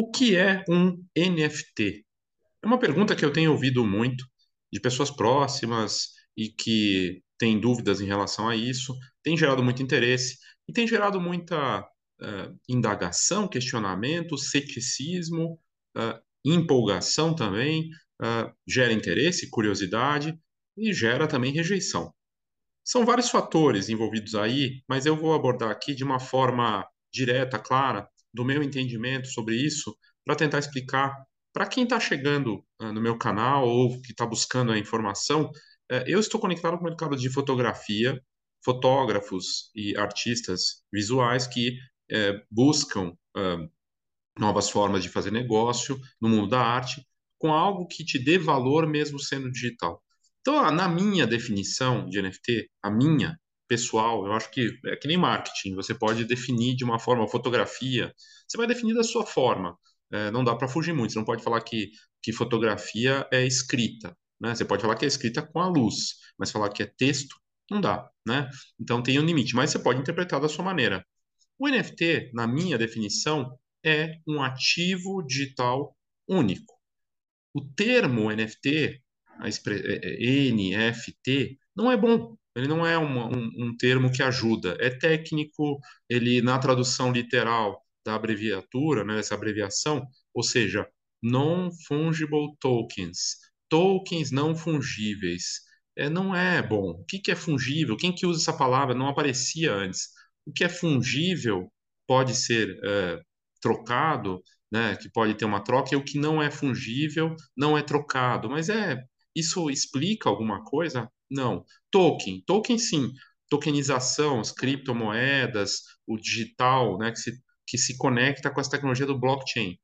O que é um NFT? É uma pergunta que eu tenho ouvido muito de pessoas próximas e que têm dúvidas em relação a isso, tem gerado muito interesse e tem gerado muita uh, indagação, questionamento, ceticismo, uh, empolgação também, uh, gera interesse, curiosidade e gera também rejeição. São vários fatores envolvidos aí, mas eu vou abordar aqui de uma forma direta, clara, do meu entendimento sobre isso, para tentar explicar para quem está chegando uh, no meu canal ou que está buscando a informação. Uh, eu estou conectado com o mercado de fotografia, fotógrafos e artistas visuais que uh, buscam novas formas de fazer negócio no mundo da arte com algo que te dê valor mesmo sendo digital. Então, na minha definição de NFT, a minha, pessoal, eu acho que é que nem marketing, você pode definir de uma forma, fotografia, você vai definir da sua forma. É, não dá para fugir muito, você não pode falar que, que fotografia é escrita, né? Você pode falar que é escrita com a luz, mas falar que é texto, não dá, né? Então tem um limite, mas você pode interpretar da sua maneira. O NFT, na minha definição, é um ativo digital único. O termo NFT, a NFT, é, é, não é bom, ele não é uma, um, um termo que ajuda, é técnico, ele na tradução literal da abreviatura, né, essa abreviação, ou seja, non-fungible tokens, tokens não fungíveis. É, não é bom. O que, que é fungível? Quem que usa essa palavra não aparecia antes. O que é fungível pode ser é, trocado, né, que pode ter uma troca, e o que não é fungível não é trocado. Mas é isso explica alguma coisa? Não. Token, token sim. Tokenização, as criptomoedas, o digital, né, que se, que se conecta com essa tecnologia do blockchain.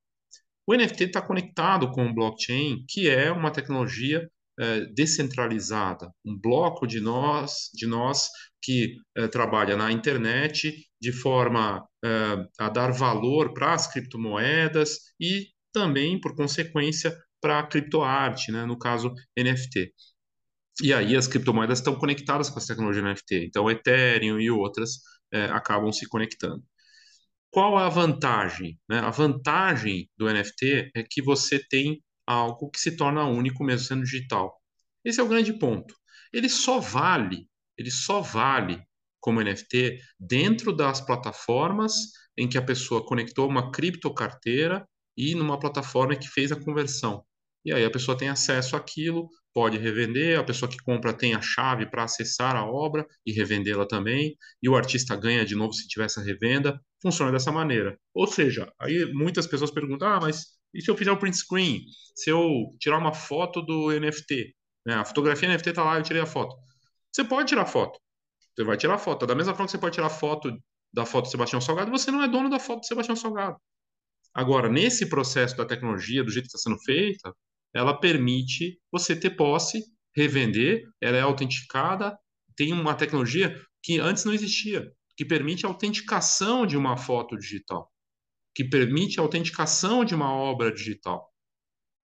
O NFT está conectado com o blockchain, que é uma tecnologia é, descentralizada, um bloco de nós, de nós que é, trabalha na internet de forma é, a dar valor para as criptomoedas e também, por consequência, para a criptoarte, né? no caso NFT. E aí as criptomoedas estão conectadas com essa tecnologia NFT. Então, Ethereum e outras é, acabam se conectando. Qual a vantagem? Né? A vantagem do NFT é que você tem algo que se torna único mesmo sendo digital. Esse é o grande ponto. Ele só vale, ele só vale como NFT dentro das plataformas em que a pessoa conectou uma criptocarteira e numa plataforma que fez a conversão. E aí a pessoa tem acesso àquilo, pode revender, a pessoa que compra tem a chave para acessar a obra e revendê-la também, e o artista ganha de novo se tiver essa revenda. Funciona dessa maneira. Ou seja, aí muitas pessoas perguntam: ah, mas e se eu fizer o print screen? Se eu tirar uma foto do NFT? Né? A fotografia NFT está lá, eu tirei a foto. Você pode tirar foto. Você vai tirar foto. Da mesma forma que você pode tirar foto da foto do Sebastião Salgado, você não é dono da foto do Sebastião Salgado. Agora, nesse processo da tecnologia, do jeito que está sendo feita, ela permite você ter posse, revender, ela é autenticada, tem uma tecnologia que antes não existia, que permite a autenticação de uma foto digital, que permite a autenticação de uma obra digital.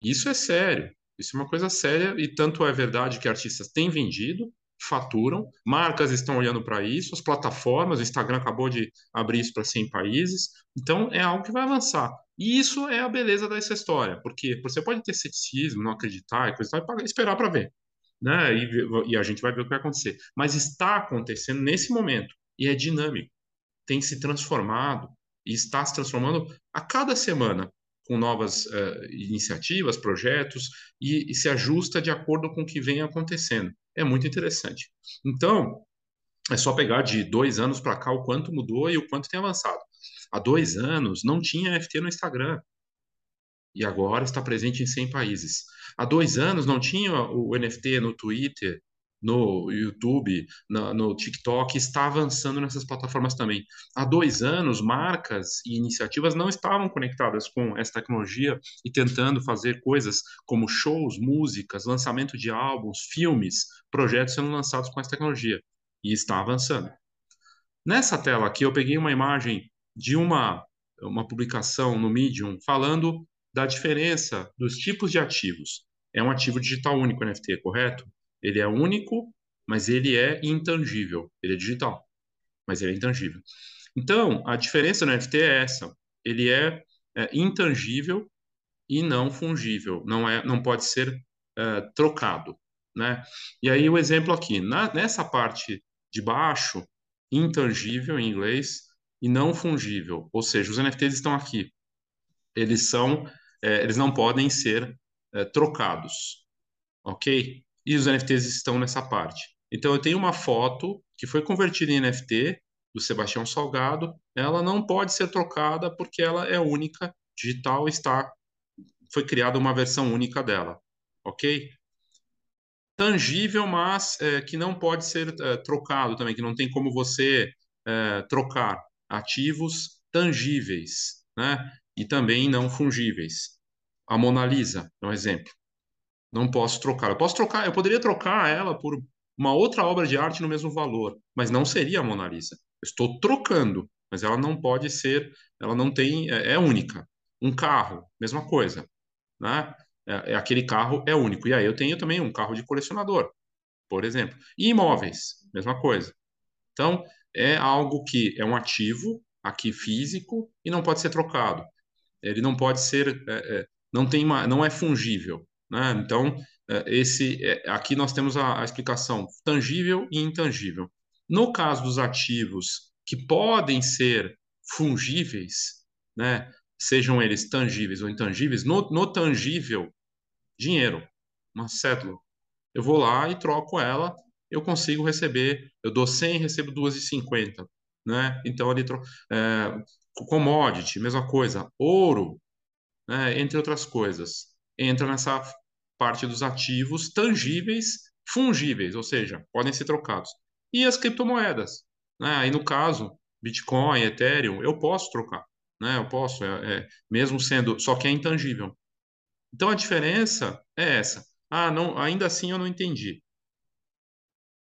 Isso é sério, isso é uma coisa séria e tanto é verdade que artistas têm vendido, faturam, marcas estão olhando para isso, as plataformas, o Instagram acabou de abrir isso para 100 países, então é algo que vai avançar. E isso é a beleza dessa história, porque você pode ter ceticismo, não acreditar e coisa e esperar para ver. Né? E, e, a gente vai ver o que vai acontecer. Mas está acontecendo nesse momento e é dinâmico. Tem se transformado e está se transformando a cada semana com novas uh, iniciativas, projetos e, e se ajusta de acordo com o que vem acontecendo. É muito interessante. Então, é só pegar de dois anos para cá o quanto mudou e o quanto tem avançado. Há dois anos não tinha NFT no Instagram. E agora está presente em 100 países. Há dois anos não tinha o NFT no Twitter, no YouTube, no, no TikTok, está avançando nessas plataformas também. Há dois anos, marcas e iniciativas não estavam conectadas com essa tecnologia e tentando fazer coisas como shows, músicas, lançamento de álbuns, filmes, projetos sendo lançados com essa tecnologia. E está avançando. Nessa tela aqui, eu peguei uma imagem de uma, uma publicação no Medium falando da diferença dos tipos de ativos. É um ativo digital único NFT, correto? Ele é único, mas ele é intangível. Ele é digital, mas ele é intangível. Então, a diferença no NFT é essa. Ele é é, intangível e não fungível, não é, não pode ser é, trocado, né? E aí o exemplo aqui, na, nessa parte de baixo, intangível em inglês e não fungível, ou seja, os NFTs estão aqui, eles são, é, eles não podem ser é, trocados, ok? E os NFTs estão nessa parte. Então eu tenho uma foto que foi convertida em NFT do Sebastião Salgado, ela não pode ser trocada porque ela é única, digital está foi criada uma versão única dela, ok? Tangível, mas é, que não pode ser é, trocado também, que não tem como você é, trocar ativos tangíveis, né? E também não fungíveis. A Mona Lisa é um exemplo. Não posso trocar. Eu posso trocar, eu poderia trocar ela por uma outra obra de arte no mesmo valor, mas não seria a Mona Lisa. Eu estou trocando, mas ela não pode ser, ela não tem, é, é única. Um carro, mesma coisa né? É, é, aquele carro é único. E aí eu tenho também um carro de colecionador, por exemplo. E imóveis, mesma coisa. Então, é algo que é um ativo aqui físico e não pode ser trocado. Ele não pode ser, é, é, não tem uma, não é fungível, né? Então, é, esse é, aqui nós temos a, a explicação tangível e intangível. No caso dos ativos que podem ser fungíveis, né? sejam eles tangíveis ou intangíveis, no, no tangível, dinheiro, uma cédula. Eu vou lá e troco ela, eu consigo receber, eu dou 100 e recebo 2,50, né? Então ali é, commodity, mesma coisa, ouro, né? entre outras coisas, entra nessa parte dos ativos tangíveis, fungíveis, ou seja, podem ser trocados. E as criptomoedas, né? Aí no caso, Bitcoin, Ethereum, eu posso trocar né? Eu posso, é, é, mesmo sendo, só que é intangível. Então a diferença é essa. Ah, não, ainda assim eu não entendi.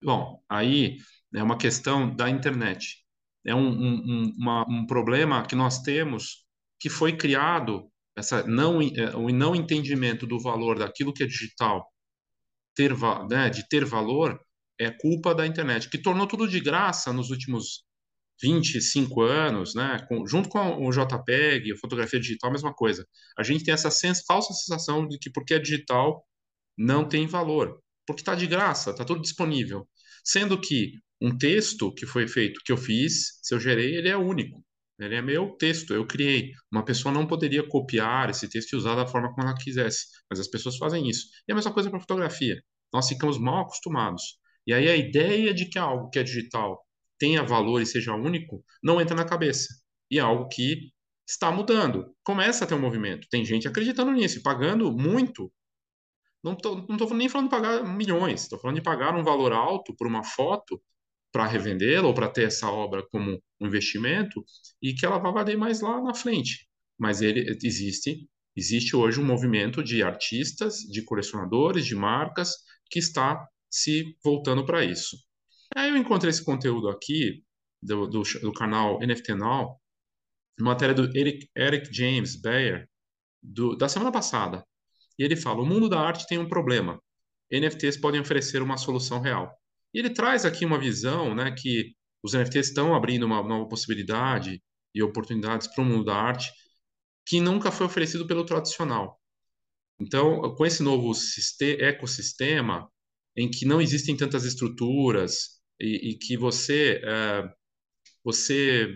Bom, aí é uma questão da internet. É um, um, uma, um problema que nós temos que foi criado essa não é, o não entendimento do valor daquilo que é digital ter né, de ter valor é culpa da internet que tornou tudo de graça nos últimos 25 anos, né, com, junto com o JPEG, a fotografia digital, a mesma coisa. A gente tem essa sens falsa sensação de que porque é digital não tem valor, porque está de graça, está tudo disponível. Sendo que um texto que foi feito, que eu fiz, se eu gerei, ele é único. Ele é meu texto, eu criei. Uma pessoa não poderia copiar esse texto e usar da forma como ela quisesse, mas as pessoas fazem isso. E a mesma coisa para fotografia. Nós ficamos mal acostumados. E aí a ideia de que algo que é digital tenha valor e seja único, não entra na cabeça. E é algo que está mudando. Começa a ter um movimento. Tem gente acreditando nisso, pagando muito. Não estou nem falando de pagar milhões, estou falando de pagar um valor alto por uma foto para revendê-la ou para ter essa obra como um investimento e que ela vai valer mais lá na frente. Mas ele existe, existe hoje um movimento de artistas, de colecionadores, de marcas que está se voltando para isso. Aí eu encontrei esse conteúdo aqui, do, do, do canal NFT Now, matéria do Eric, Eric James Bayer, do, da semana passada. E ele fala: o mundo da arte tem um problema. NFTs podem oferecer uma solução real. E ele traz aqui uma visão né, que os NFTs estão abrindo uma nova possibilidade e oportunidades para o mundo da arte que nunca foi oferecido pelo tradicional. Então, com esse novo ecossistema, em que não existem tantas estruturas, e, e que você, é, você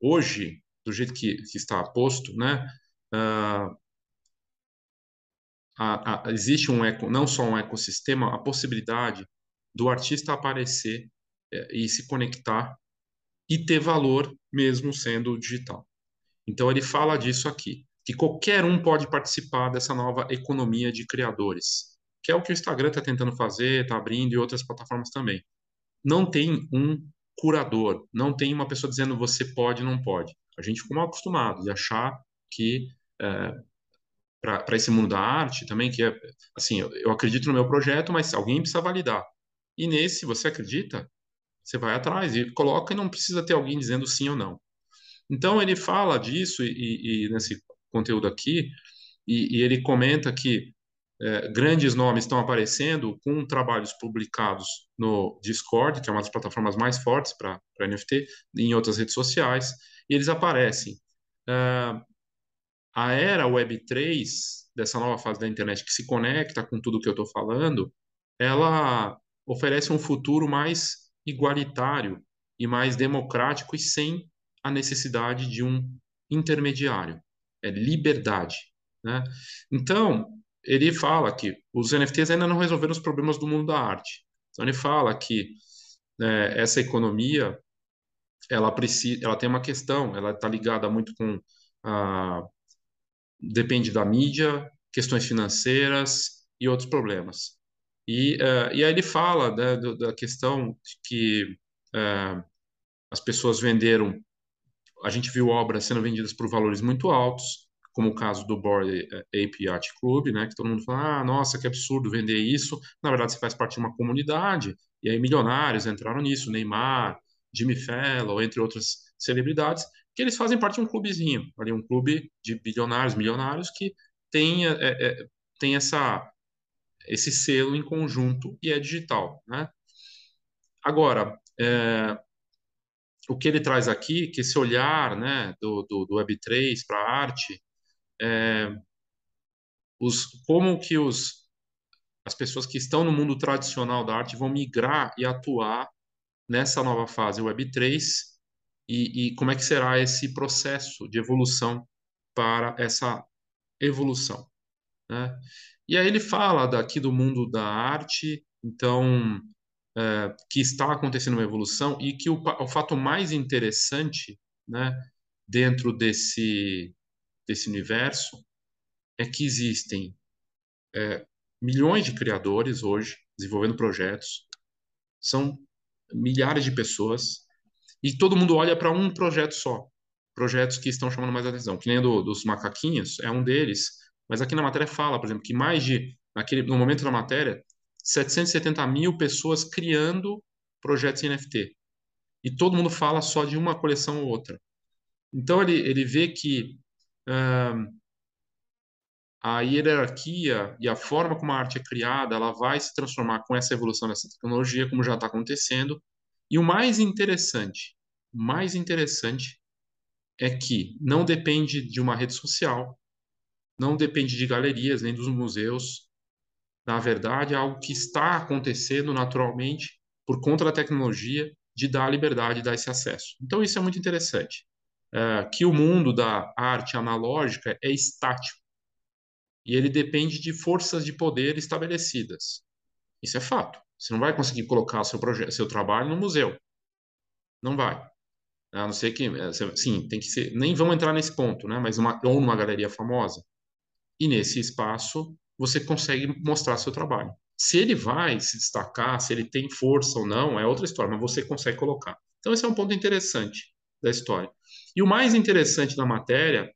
hoje, do jeito que, que está posto, né, uh, a, a, existe um eco, não só um ecossistema, a possibilidade do artista aparecer é, e se conectar e ter valor mesmo sendo digital. Então ele fala disso aqui, que qualquer um pode participar dessa nova economia de criadores, que é o que o Instagram está tentando fazer, está abrindo e outras plataformas também não tem um curador, não tem uma pessoa dizendo você pode, não pode. A gente ficou mal acostumado de achar que é, para esse mundo da arte também que é assim, eu, eu acredito no meu projeto, mas alguém precisa validar. E nesse, você acredita? Você vai atrás e coloca e não precisa ter alguém dizendo sim ou não. Então ele fala disso e, e nesse conteúdo aqui e, e ele comenta que é, grandes nomes estão aparecendo com trabalhos publicados no Discord, que é uma das plataformas mais fortes para NFT, em outras redes sociais, e eles aparecem. É, a era Web3, dessa nova fase da internet que se conecta com tudo que eu estou falando, ela oferece um futuro mais igualitário e mais democrático e sem a necessidade de um intermediário. É liberdade. Né? Então, ele fala que os NFTs ainda não resolveram os problemas do mundo da arte. Então, ele fala que né, essa economia ela precisa, ela tem uma questão, ela está ligada muito com depende da mídia, questões financeiras e outros problemas. E, uh, e aí ele fala né, da questão que uh, as pessoas venderam, a gente viu obras sendo vendidas por valores muito altos, como o caso do Bored Ape Yacht Club, né, que todo mundo fala, ah, nossa, que absurdo vender isso. Na verdade, você faz parte de uma comunidade, e aí milionários entraram nisso, Neymar, Jimmy Fallon, entre outras celebridades, que eles fazem parte de um clubezinho, ali um clube de bilionários, milionários que tem, é, é, tem essa, esse selo em conjunto e é digital, né? Agora, é, o que ele traz aqui, que esse olhar, né, do, do, do Web3 para a arte, é, os, como que os, as pessoas que estão no mundo tradicional da arte vão migrar e atuar nessa nova fase Web3 e, e como é que será esse processo de evolução para essa evolução. Né? E aí ele fala daqui do mundo da arte, então, é, que está acontecendo uma evolução e que o, o fato mais interessante né, dentro desse, desse universo é que existem é, milhões de criadores hoje desenvolvendo projetos, são milhares de pessoas e todo mundo olha para um projeto só. Projetos que estão chamando mais atenção. Que nem do, dos macaquinhos, é um deles. Mas aqui na matéria fala, por exemplo, que mais de, naquele, no momento da matéria, 770 mil pessoas criando projetos em NFT. E todo mundo fala só de uma coleção ou outra. Então ele, ele vê que a hierarquia e a forma como a arte é criada, ela vai se transformar com essa evolução dessa tecnologia, como já está acontecendo. E o mais interessante, mais interessante é que não depende de uma rede social, não depende de galerias nem dos museus. Na verdade, é algo que está acontecendo naturalmente por conta da tecnologia de dar a liberdade, dar esse acesso. Então, isso é muito interessante. É, que o mundo da arte analógica é estático e ele depende de forças de poder estabelecidas. Isso é fato. Você não vai conseguir colocar seu projeto, seu trabalho no museu. Não vai. A não ser que, eh, sim, tem que ser. Nem vão entrar nesse ponto, né? Mas uma ou numa galeria famosa. E nesse espaço você consegue mostrar seu trabalho. Se ele vai se destacar, se ele tem força ou não, é outra história, mas você consegue colocar. Então esse é um ponto interessante da história. E o mais interessante da matéria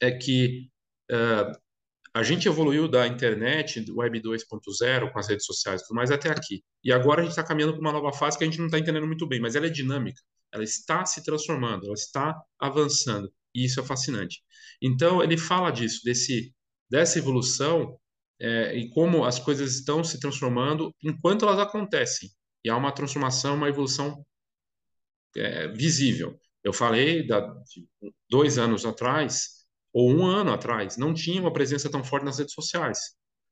é que uh, a gente evoluiu da internet, do Web 2.0, com as redes sociais e tudo mais, até aqui. E agora a gente está caminhando para uma nova fase que a gente não está entendendo muito bem, mas ela é dinâmica. Ela está se transformando, ela está avançando. E isso é fascinante. Então, ele fala disso, desse, dessa evolução é, e como as coisas estão se transformando enquanto elas acontecem. E há uma transformação, uma evolução é, visível. Eu falei da, de dois anos atrás ou um ano atrás, não tinha uma presença tão forte nas redes sociais.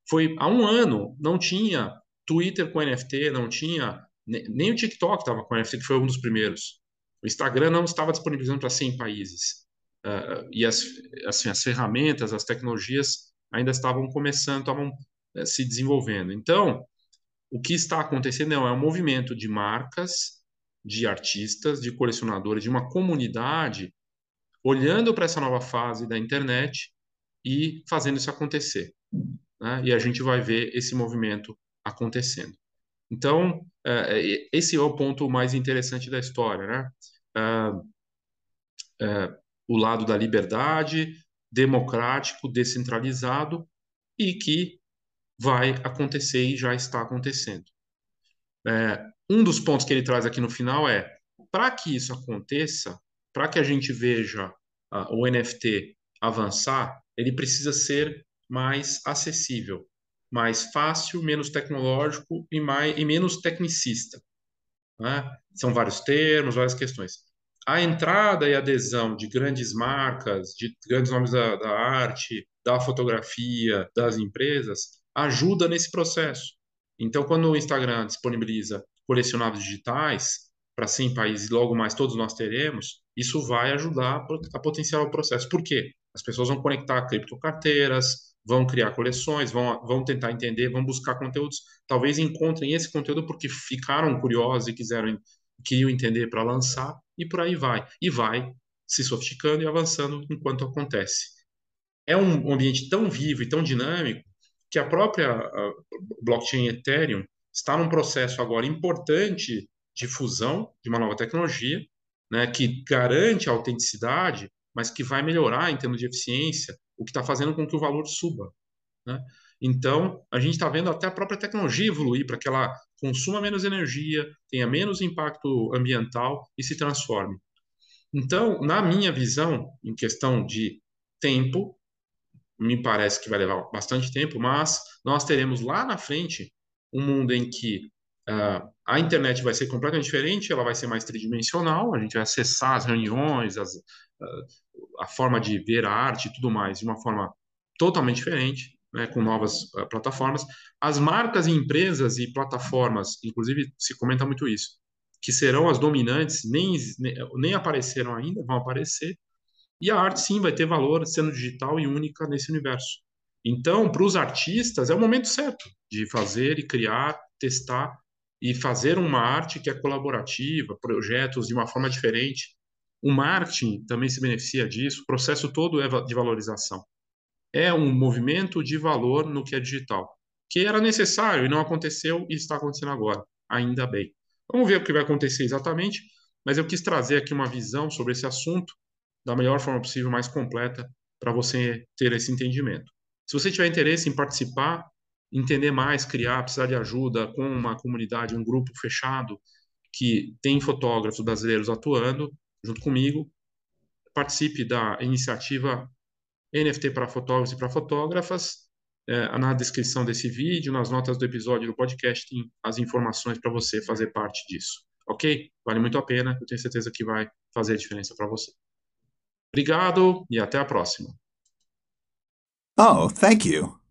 Foi há um ano, não tinha Twitter com NFT, não tinha nem o TikTok estava com NFT, que foi um dos primeiros. O Instagram não estava disponibilizando para 100 países. Uh, e as, assim, as ferramentas, as tecnologias ainda estavam começando, estavam uh, se desenvolvendo. Então, o que está acontecendo é um movimento de marcas, de artistas, de colecionadores, de uma comunidade olhando para essa nova fase da internet e fazendo isso acontecer. Né? E a gente vai ver esse movimento acontecendo. Então, é, é, esse é o ponto mais interessante da história, né? O lado da liberdade, democrático, descentralizado e que vai acontecer e já está acontecendo. É, um dos pontos que ele traz aqui no final é: para que isso aconteça, para que a gente veja uh, o NFT avançar, ele precisa ser mais acessível, mais fácil, menos tecnológico e, mais, e menos tecnicista. Né? São vários termos, várias questões. A entrada e adesão de grandes marcas, de grandes nomes da, da arte, da fotografia, das empresas, ajuda nesse processo. Então, quando o Instagram disponibiliza colecionáveis digitais para 100 países, logo mais todos nós teremos, isso vai ajudar a potenciar o processo. Por quê? As pessoas vão conectar criptocarteiras, vão criar coleções, vão, vão tentar entender, vão buscar conteúdos, talvez encontrem esse conteúdo porque ficaram curiosos e quiseram queriam entender para lançar e por aí vai. E vai se sofisticando e avançando enquanto acontece. É um ambiente tão vivo e tão dinâmico que a própria blockchain Ethereum está num processo agora importante de fusão de uma nova tecnologia, né, que garante a autenticidade, mas que vai melhorar em termos de eficiência, o que está fazendo com que o valor suba. Né? Então, a gente está vendo até a própria tecnologia evoluir para que ela consuma menos energia, tenha menos impacto ambiental e se transforme. Então, na minha visão, em questão de tempo, me parece que vai levar bastante tempo, mas nós teremos lá na frente um mundo em que uh, a internet vai ser completamente diferente, ela vai ser mais tridimensional, a gente vai acessar as reuniões, as, uh, a forma de ver a arte e tudo mais de uma forma totalmente diferente né, com novas uh, plataformas. As marcas e empresas e plataformas, inclusive se comenta muito isso, que serão as dominantes, nem, nem apareceram ainda, vão aparecer. E a arte, sim, vai ter valor sendo digital e única nesse universo. Então, para os artistas, é o momento certo de fazer e criar, testar e fazer uma arte que é colaborativa, projetos de uma forma diferente. O marketing também se beneficia disso, o processo todo é de valorização é um movimento de valor no que é digital, que era necessário e não aconteceu e está acontecendo agora, ainda bem. Vamos ver o que vai acontecer exatamente, mas eu quis trazer aqui uma visão sobre esse assunto da melhor forma possível, mais completa, para você ter esse entendimento. Se você tiver interesse em participar, entender mais, criar, precisar de ajuda com uma comunidade, um grupo fechado que tem fotógrafos brasileiros atuando junto comigo, participe da iniciativa NFT para fotógrafos e para fotógrafas. É, na descrição desse vídeo, nas notas do episódio do podcast, tem as informações para você fazer parte disso. Ok? Vale muito a pena, eu tenho certeza que vai fazer a diferença para você. Obrigado e até a próxima. Oh, thank you.